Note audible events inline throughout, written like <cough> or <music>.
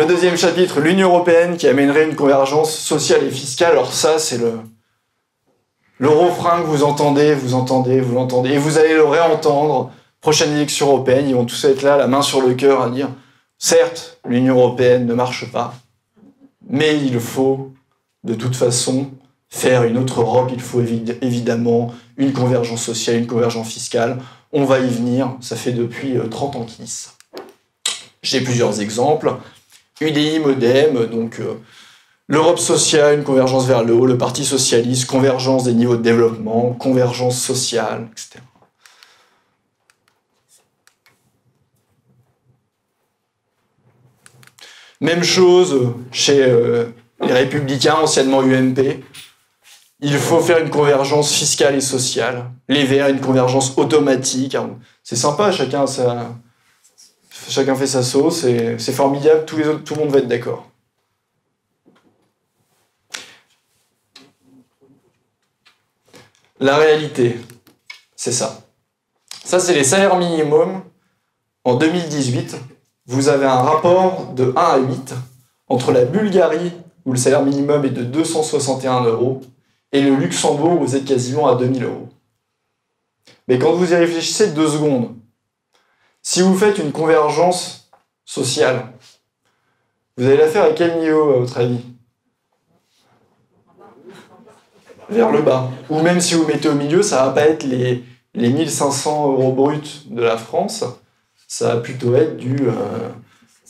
Le deuxième chapitre, l'Union européenne qui amènerait une convergence sociale et fiscale. Alors ça, c'est le, le refrain que vous entendez, vous entendez, vous l'entendez, et vous allez le réentendre. Prochaine élection européenne, ils vont tous être là, la main sur le cœur, à dire certes, l'Union européenne ne marche pas, mais il faut de toute façon faire une autre Europe. Il faut évidemment une convergence sociale, une convergence fiscale. On va y venir, ça fait depuis 30 euh, ans qu'ils disent J'ai plusieurs exemples. UDI, Modem, donc euh, l'Europe sociale, une convergence vers le haut, le Parti socialiste, convergence des niveaux de développement, convergence sociale, etc. Même chose chez euh, les républicains, anciennement UMP. Il faut faire une convergence fiscale et sociale. Les Verts, une convergence automatique. C'est sympa, chacun, ça, chacun fait sa sauce, c'est formidable, tous les autres, tout le monde va être d'accord. La réalité, c'est ça. Ça, c'est les salaires minimums. En 2018, vous avez un rapport de 1 à 8 entre la Bulgarie, où le salaire minimum est de 261 euros, et le Luxembourg, vous êtes quasiment à 2000 euros. Mais quand vous y réfléchissez deux secondes, si vous faites une convergence sociale, vous allez la faire à quel niveau, à votre avis Vers le bas. Ou même si vous mettez au milieu, ça va pas être les, les 1500 euros bruts de la France, ça va plutôt être du euh,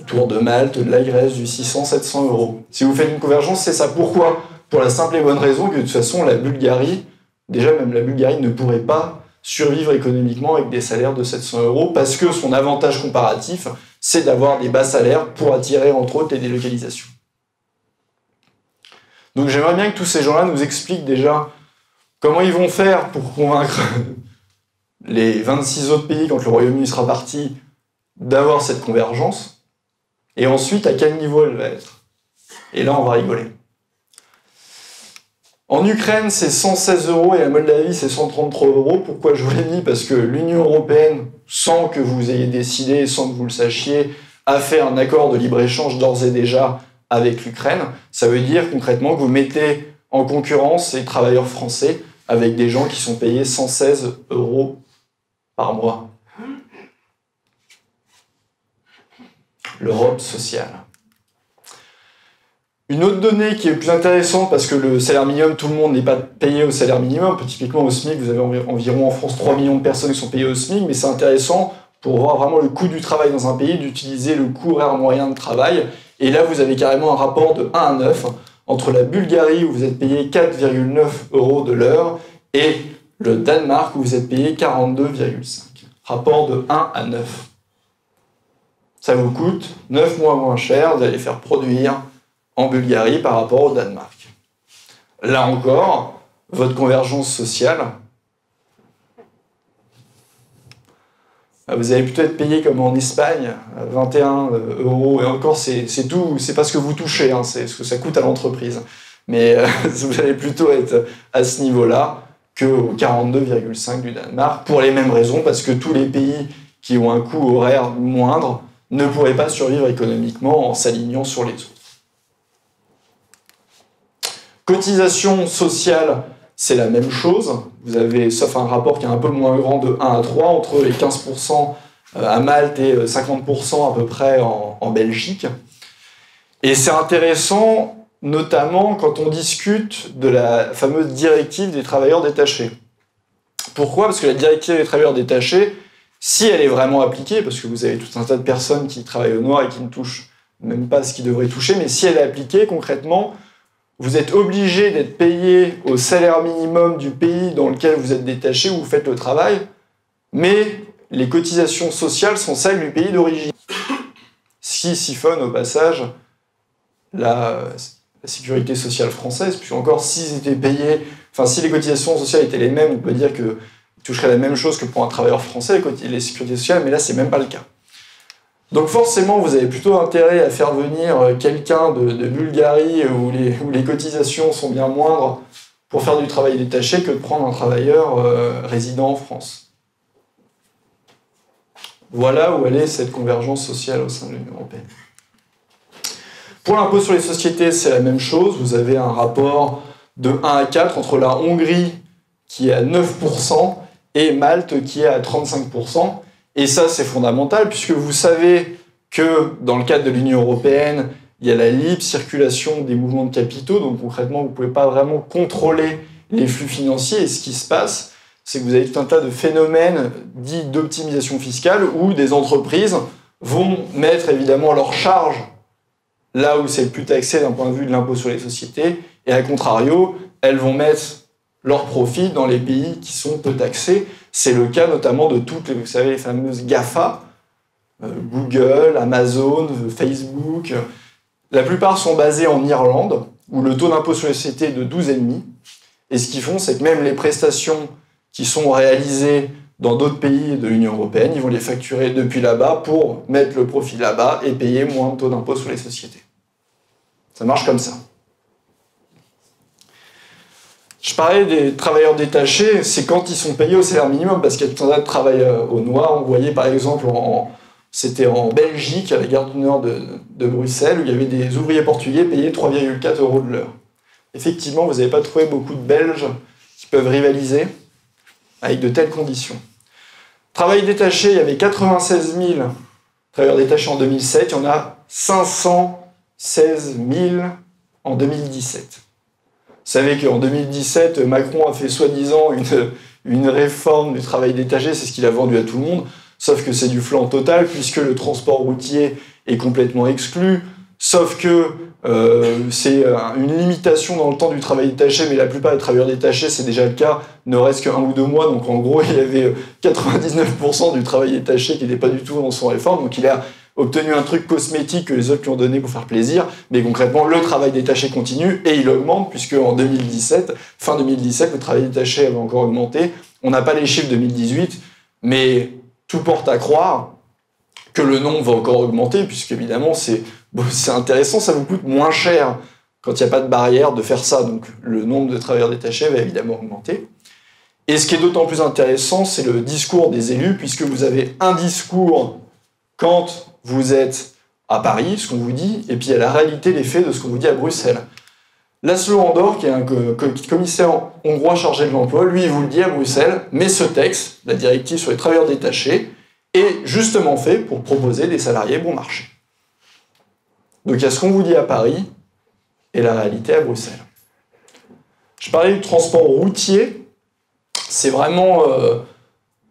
autour de Malte, de la Grèce, du 600-700 euros. Si vous faites une convergence, c'est ça. Pourquoi? Pour la simple et bonne raison que de toute façon, la Bulgarie, déjà même la Bulgarie ne pourrait pas survivre économiquement avec des salaires de 700 euros parce que son avantage comparatif, c'est d'avoir des bas salaires pour attirer entre autres les délocalisations. Donc j'aimerais bien que tous ces gens-là nous expliquent déjà comment ils vont faire pour convaincre <laughs> les 26 autres pays quand le Royaume-Uni sera parti d'avoir cette convergence et ensuite à quel niveau elle va être? Et là on va rigoler. En Ukraine, c'est 116 euros et à Moldavie, c'est 133 euros. Pourquoi je vous l'ai mis Parce que l'Union européenne, sans que vous ayez décidé, sans que vous le sachiez, a fait un accord de libre-échange d'ores et déjà avec l'Ukraine. Ça veut dire concrètement que vous mettez en concurrence les travailleurs français avec des gens qui sont payés 116 euros par mois. L'Europe sociale. Une autre donnée qui est plus intéressante parce que le salaire minimum, tout le monde n'est pas payé au salaire minimum. Typiquement au SMIC, vous avez environ en France 3 millions de personnes qui sont payées au SMIC, mais c'est intéressant pour voir vraiment le coût du travail dans un pays, d'utiliser le coût horaire moyen de travail. Et là, vous avez carrément un rapport de 1 à 9 entre la Bulgarie où vous êtes payé 4,9 euros de l'heure et le Danemark où vous êtes payé 42,5. Rapport de 1 à 9. Ça vous coûte 9 mois moins cher, vous allez faire produire en Bulgarie par rapport au Danemark. Là encore, votre convergence sociale, vous allez plutôt être payé comme en Espagne, 21 euh, euros, et encore c'est tout, c'est pas ce que vous touchez, hein, c'est ce que ça coûte à l'entreprise. Mais euh, <laughs> vous allez plutôt être à ce niveau-là que au 42,5 du Danemark, pour les mêmes raisons, parce que tous les pays qui ont un coût horaire moindre ne pourraient pas survivre économiquement en s'alignant sur les autres. Cotisation sociale, c'est la même chose. Vous avez, sauf un rapport qui est un peu moins grand de 1 à 3, entre les 15% euh, à Malte et 50% euh, à peu près en, en Belgique. Et c'est intéressant, notamment quand on discute de la fameuse directive des travailleurs détachés. Pourquoi? Parce que la directive des travailleurs détachés, si elle est vraiment appliquée, parce que vous avez tout un tas de personnes qui travaillent au noir et qui ne touchent même pas ce qu'ils devraient toucher, mais si elle est appliquée concrètement, vous êtes obligé d'être payé au salaire minimum du pays dans lequel vous êtes détaché ou vous faites le travail, mais les cotisations sociales sont celles du pays d'origine. Ce qui siphonne au passage la, sécurité sociale française, puis encore s'ils étaient payés, enfin si les cotisations sociales étaient les mêmes, on peut dire qu'ils toucheraient la même chose que pour un travailleur français, les sécurités sociales, mais là c'est même pas le cas. Donc forcément, vous avez plutôt intérêt à faire venir euh, quelqu'un de, Bulgarie où les, où les, cotisations sont bien moindres pour faire du travail détaché que de prendre un travailleur euh, résident en France. Voilà où elle est cette convergence sociale au sein de l'Union européenne. Pour l'impôt sur les sociétés, c'est la même chose. Vous avez un rapport de 1 à 4 entre la Hongrie qui est à 9% et Malte qui est à 35%. Et ça, c'est fondamental puisque vous savez que dans le cadre de l'Union européenne, il y a la libre circulation des mouvements de capitaux. Donc concrètement, vous ne pouvez pas vraiment contrôler les flux financiers. Et ce qui se passe, c'est que vous avez tout un tas de phénomènes dits d'optimisation fiscale où des entreprises vont mettre évidemment leurs charges là où c'est le plus taxé d'un point de vue de l'impôt sur les sociétés, et à contrario, elles vont mettre leurs profits dans les pays qui sont peu taxés. C'est le cas notamment de toutes les, vous savez, les fameuses GAFA, euh, Google, Amazon, Facebook. La plupart sont basées en Irlande, où le taux d'impôt sur les sociétés est de 12,5. Et ce qu'ils font, c'est que même les prestations qui sont réalisées dans d'autres pays de l'Union européenne, ils vont les facturer depuis là-bas pour mettre le profit là-bas et payer moins de taux d'impôt sur les sociétés. Ça marche comme ça. Je parlais des travailleurs détachés, c'est quand ils sont payés au salaire minimum, parce qu'il y a tout un tas de travail au noir. On voyait par exemple, c'était en Belgique, à la gare du Nord de, de, Bruxelles, où il y avait des ouvriers portugais payés 3,4 euros de l'heure. Effectivement, vous n'avez pas trouvé beaucoup de Belges qui peuvent rivaliser avec de telles conditions. Travail détaché, il y avait 96 000 travailleurs détachés en 2007, il y en a 516 000 en 2017. Savez qu'en 2017, Macron a fait soi-disant une, une réforme du travail détaché, c'est ce qu'il a vendu à tout le monde, sauf que c'est du flanc total, puisque le transport routier est complètement exclu, sauf que euh, c'est euh, une limitation dans le temps du travail détaché, mais la plupart des travailleurs détachés, c'est déjà le cas, ne reste qu'un ou deux mois. Donc en gros, il y avait 99% du travail détaché qui n'était pas du tout dans son réforme. Donc il a obtenu un truc cosmétique que les autres lui ont donné pour faire plaisir, mais concrètement, le travail détaché continue et il augmente, puisque en 2017, fin 2017, le travail détaché avait encore augmenté. On n'a pas les chiffres 2018, mais tout porte à croire que le nombre va encore augmenter, puisque évidemment, c'est <laughs> intéressant, ça vous coûte moins cher quand il n'y a pas de barrière de faire ça. Donc le nombre de travailleurs détachés va évidemment augmenter. Et ce qui est d'autant plus intéressant, c'est le discours des élus, puisque vous avez un discours quand vous êtes à Paris, ce qu'on vous dit, et puis il y a la réalité des faits de ce qu'on vous dit à Bruxelles. Laszlo Andor, qui est un commissaire hongrois chargé de l'emploi, lui, vous le dit à Bruxelles, mais ce texte, la directive sur les travailleurs détachés, est justement fait pour proposer des salariés bon marché. Donc il y a ce qu'on vous dit à Paris et la réalité à Bruxelles. Je parlais du transport routier. C'est vraiment euh,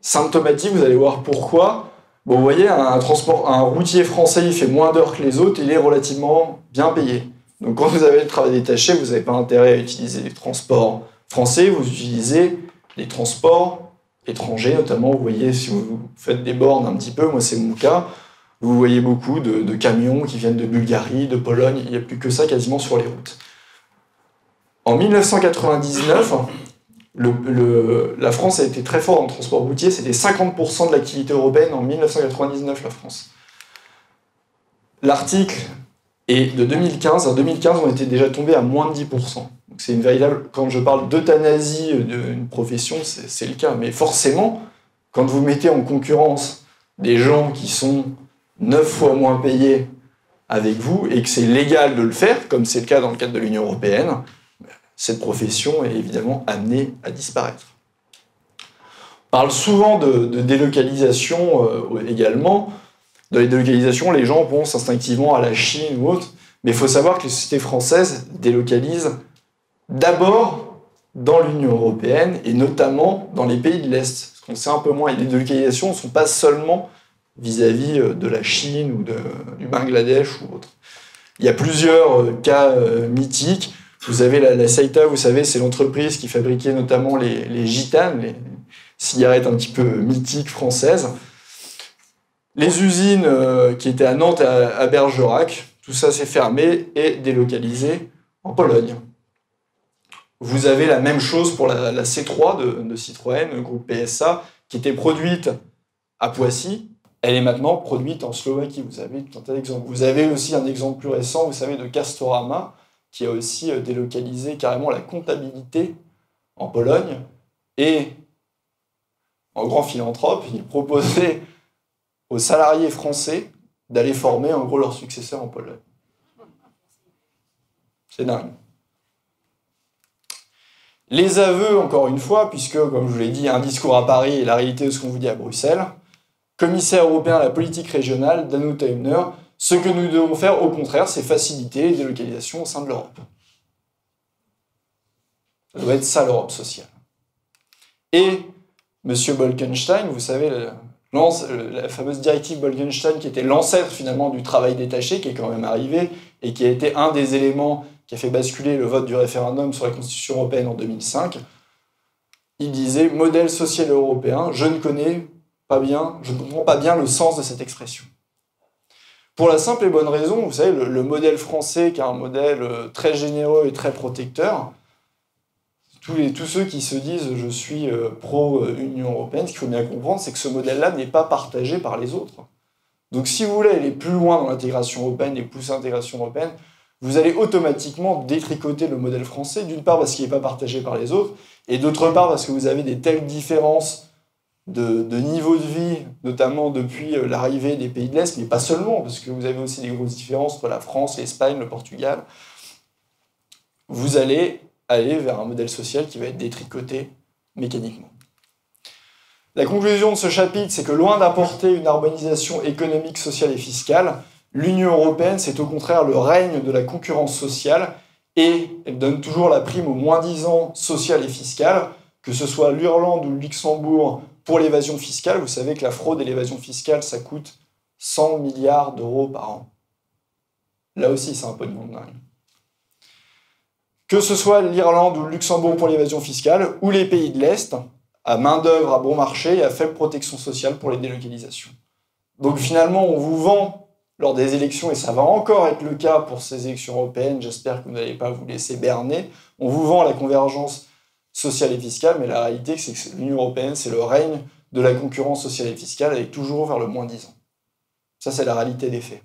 symptomatique, vous allez voir pourquoi. Vous voyez, un, transport, un routier français, il fait moins d'heures que les autres, il est relativement bien payé. Donc quand vous avez le travail détaché, vous n'avez pas intérêt à utiliser les transports français, vous utilisez les transports étrangers, notamment, vous voyez, si vous faites des bornes un petit peu, moi c'est mon cas, vous voyez beaucoup de, camions qui viennent de Bulgarie, de Pologne, il n'y a plus que ça quasiment sur les routes. En 1999, la France a été très forte en transport routier, c'était 50% de l'activité européenne en 1999, la France. L'article est de 2015. En 2015, on était déjà tombé à moins de 10%. C'est une véritable. Quand je parle d'euthanasie d'une profession, c'est le cas. Mais forcément, quand vous mettez en concurrence des gens qui sont neuf fois moins payé avec vous et que c'est légal de le faire, comme c'est le cas dans le cadre de l'Union européenne, cette profession est évidemment amenée à disparaître. On parle souvent de, délocalisation euh, également. Dans les délocalisations, les gens pensent instinctivement à la Chine ou autre, mais il faut savoir que les sociétés françaises délocalisent d'abord dans l'Union européenne et notamment dans les pays de l'Est. Ce qu'on sait un peu moins, les délocalisations ne sont pas seulement vis-à-vis euh, de la Chine ou du Bangladesh ou autre. Il y a plusieurs euh, cas mythiques. Vous avez la, Saita, vous savez, c'est l'entreprise qui fabriquait notamment les, gitanes, les cigarettes un petit peu mythiques françaises. Les usines qui étaient à Nantes et à, Bergerac, tout ça s'est fermé et délocalisé en Pologne. Vous avez la même chose pour la, C3 de, de Citroën, le groupe PSA, qui était produite à Poissy, elle est maintenant produite en Slovaquie. Vous avez tout un tas d'exemples. Vous avez aussi un exemple plus récent, vous savez, de Castorama, qui a aussi euh, délocalisé carrément la comptabilité en Pologne. Et, en grand philanthrope, il proposait <laughs> aux salariés français d'aller former en gros leurs successeurs en Pologne. C'est dingue. Les aveux, encore une fois, puisque, comme je vous l'ai dit, un discours à Paris et la réalité de ce qu'on vous dit à Bruxelles. Commissaire européen à la politique régionale, Danuta Hübner, ce que nous devons faire, au contraire, c'est faciliter les délocalisations au sein de l'Europe. Ça doit être ça l'Europe sociale. Et M. Bolkenstein, vous savez, la fameuse directive Bolkenstein qui était l'ancêtre finalement du travail détaché, qui est quand même arrivé, et qui a été un des éléments qui a fait basculer le vote du référendum sur la Constitution européenne en 2005, il disait modèle social européen, je ne connais pas bien, je ne comprends pas bien le sens de cette expression. Pour la simple et bonne raison, vous savez, le, modèle français, qui est un modèle euh, très généreux et très protecteur, tous, les, tous ceux qui se disent je suis euh, pro-Union européenne, ce qu'il faut bien comprendre, c'est que ce modèle-là n'est pas partagé par les autres. Donc si vous voulez aller plus loin dans l'intégration européenne et pousser l'intégration européenne, vous allez automatiquement détricoter le modèle français, d'une part parce qu'il n'est pas partagé par les autres, et d'autre part parce que vous avez des telles différences de, niveau de vie, notamment depuis euh, l'arrivée des pays de l'Est, mais pas seulement, parce que vous avez aussi des grosses différences entre la France, l'Espagne, le Portugal. Vous allez aller vers un modèle social qui va être détricoté mécaniquement. La conclusion de ce chapitre, c'est que loin d'apporter une harmonisation économique, sociale et fiscale, l'Union européenne, c'est au contraire le règne de la concurrence sociale et elle donne toujours la prime au moins-disant social et fiscal, que ce soit l'Irlande ou le Luxembourg pour l'évasion fiscale. Vous savez que la fraude et l'évasion fiscale, ça coûte 100 milliards d'euros par an. Là aussi, c'est un peu de monde dingue. Que ce soit l'Irlande ou le Luxembourg pour l'évasion fiscale, ou les pays de l'Est, à main-d'œuvre à bon marché et à faible protection sociale pour les délocalisations. Donc finalement, on vous vend lors des élections, et ça va encore être le cas pour ces élections européennes, j'espère que vous n'allez pas vous laisser berner, on vous vend la convergence sociale et fiscale, mais la réalité, c'est que l'Union européenne, c'est le règne de la concurrence sociale et fiscale, avec toujours vers le moins 10 ans. Ça, c'est la réalité des faits.